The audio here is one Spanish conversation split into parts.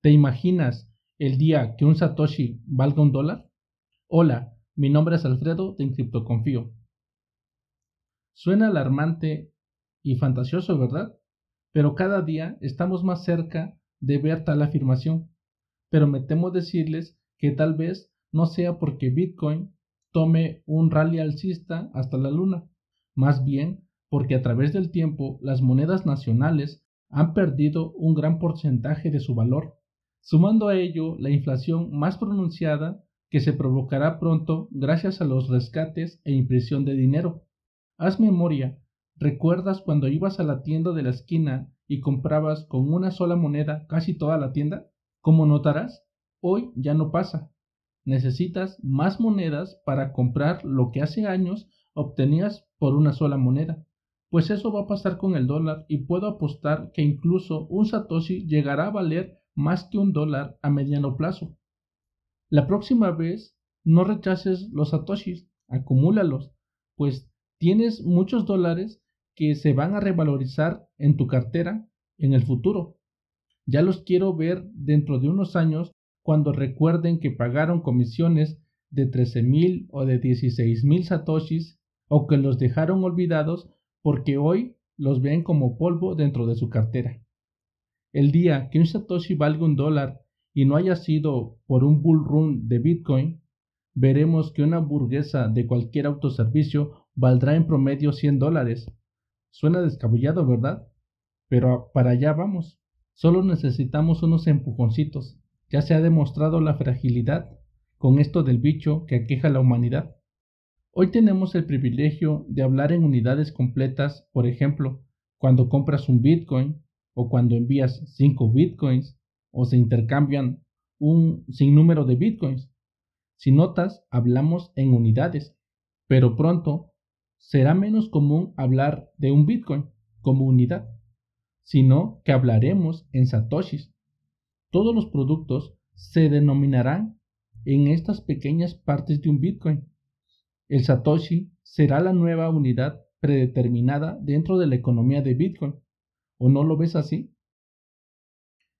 ¿Te imaginas el día que un Satoshi valga un dólar? Hola, mi nombre es Alfredo de Confío. Suena alarmante y fantasioso, ¿verdad? Pero cada día estamos más cerca de ver tal afirmación. Pero me temo decirles que tal vez no sea porque Bitcoin tome un rally alcista hasta la luna, más bien porque a través del tiempo las monedas nacionales han perdido un gran porcentaje de su valor, sumando a ello la inflación más pronunciada que se provocará pronto gracias a los rescates e impresión de dinero. Haz memoria, ¿recuerdas cuando ibas a la tienda de la esquina y comprabas con una sola moneda casi toda la tienda? Como notarás, hoy ya no pasa. Necesitas más monedas para comprar lo que hace años obtenías por una sola moneda. Pues eso va a pasar con el dólar y puedo apostar que incluso un Satoshi llegará a valer más que un dólar a mediano plazo. La próxima vez no rechaces los satoshis, acumúlalos, pues tienes muchos dólares que se van a revalorizar en tu cartera en el futuro. Ya los quiero ver dentro de unos años cuando recuerden que pagaron comisiones de 13 mil o de 16 mil satoshis o que los dejaron olvidados porque hoy los ven como polvo dentro de su cartera. El día que un satoshi valga un dólar y no haya sido por un bull run de Bitcoin, veremos que una burguesa de cualquier autoservicio valdrá en promedio 100 dólares. Suena descabellado, ¿verdad? Pero para allá vamos. Solo necesitamos unos empujoncitos. Ya se ha demostrado la fragilidad con esto del bicho que aqueja a la humanidad. Hoy tenemos el privilegio de hablar en unidades completas, por ejemplo, cuando compras un Bitcoin o cuando envías 5 Bitcoins o se intercambian un sinnúmero de bitcoins. Si notas, hablamos en unidades, pero pronto será menos común hablar de un bitcoin como unidad, sino que hablaremos en satoshis. Todos los productos se denominarán en estas pequeñas partes de un bitcoin. El satoshi será la nueva unidad predeterminada dentro de la economía de bitcoin. ¿O no lo ves así?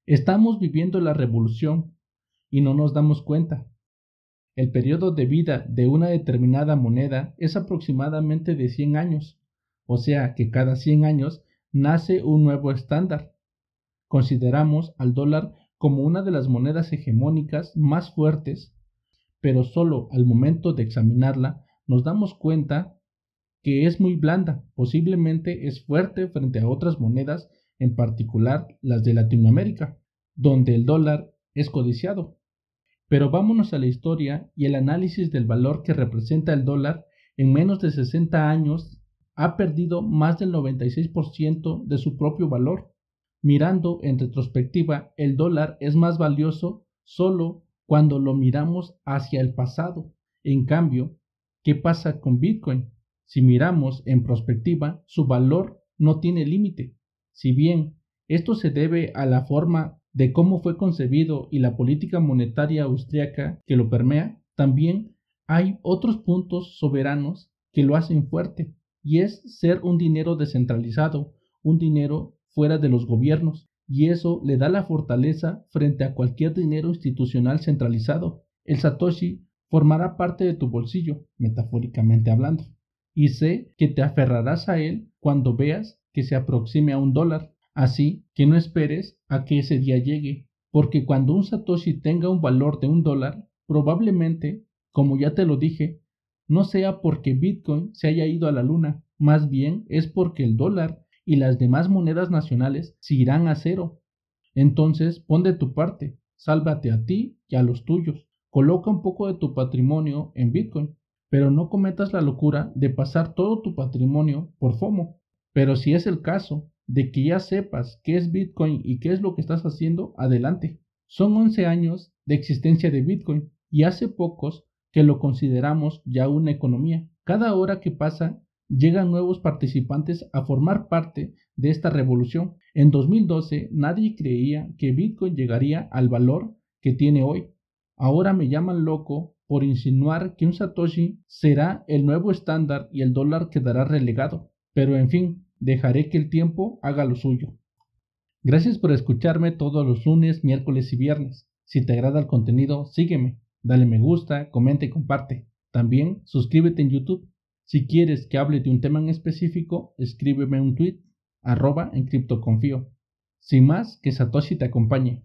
Estamos viviendo la revolución y no nos damos cuenta. El periodo de vida de una determinada moneda es aproximadamente de 100 años, o sea que cada 100 años nace un nuevo estándar. Consideramos al dólar como una de las monedas hegemónicas más fuertes, pero solo al momento de examinarla nos damos cuenta que es muy blanda, posiblemente es fuerte frente a otras monedas en particular las de Latinoamérica, donde el dólar es codiciado. Pero vámonos a la historia y el análisis del valor que representa el dólar en menos de 60 años ha perdido más del 96% de su propio valor. Mirando en retrospectiva, el dólar es más valioso solo cuando lo miramos hacia el pasado. En cambio, ¿qué pasa con Bitcoin? Si miramos en perspectiva, su valor no tiene límite. Si bien esto se debe a la forma de cómo fue concebido y la política monetaria austriaca que lo permea, también hay otros puntos soberanos que lo hacen fuerte, y es ser un dinero descentralizado, un dinero fuera de los gobiernos, y eso le da la fortaleza frente a cualquier dinero institucional centralizado. El Satoshi formará parte de tu bolsillo, metafóricamente hablando, y sé que te aferrarás a él cuando veas que se aproxime a un dólar. Así que no esperes a que ese día llegue, porque cuando un Satoshi tenga un valor de un dólar, probablemente, como ya te lo dije, no sea porque Bitcoin se haya ido a la luna, más bien es porque el dólar y las demás monedas nacionales se irán a cero. Entonces pon de tu parte, sálvate a ti y a los tuyos, coloca un poco de tu patrimonio en Bitcoin, pero no cometas la locura de pasar todo tu patrimonio por FOMO, pero si es el caso de que ya sepas qué es Bitcoin y qué es lo que estás haciendo, adelante. Son 11 años de existencia de Bitcoin y hace pocos que lo consideramos ya una economía. Cada hora que pasa llegan nuevos participantes a formar parte de esta revolución. En 2012 nadie creía que Bitcoin llegaría al valor que tiene hoy. Ahora me llaman loco por insinuar que un Satoshi será el nuevo estándar y el dólar quedará relegado. Pero en fin, dejaré que el tiempo haga lo suyo. Gracias por escucharme todos los lunes, miércoles y viernes. Si te agrada el contenido, sígueme, dale me gusta, comenta y comparte. También suscríbete en YouTube. Si quieres que hable de un tema en específico, escríbeme un tweet, arroba en criptoconfío. Sin más, que Satoshi te acompañe.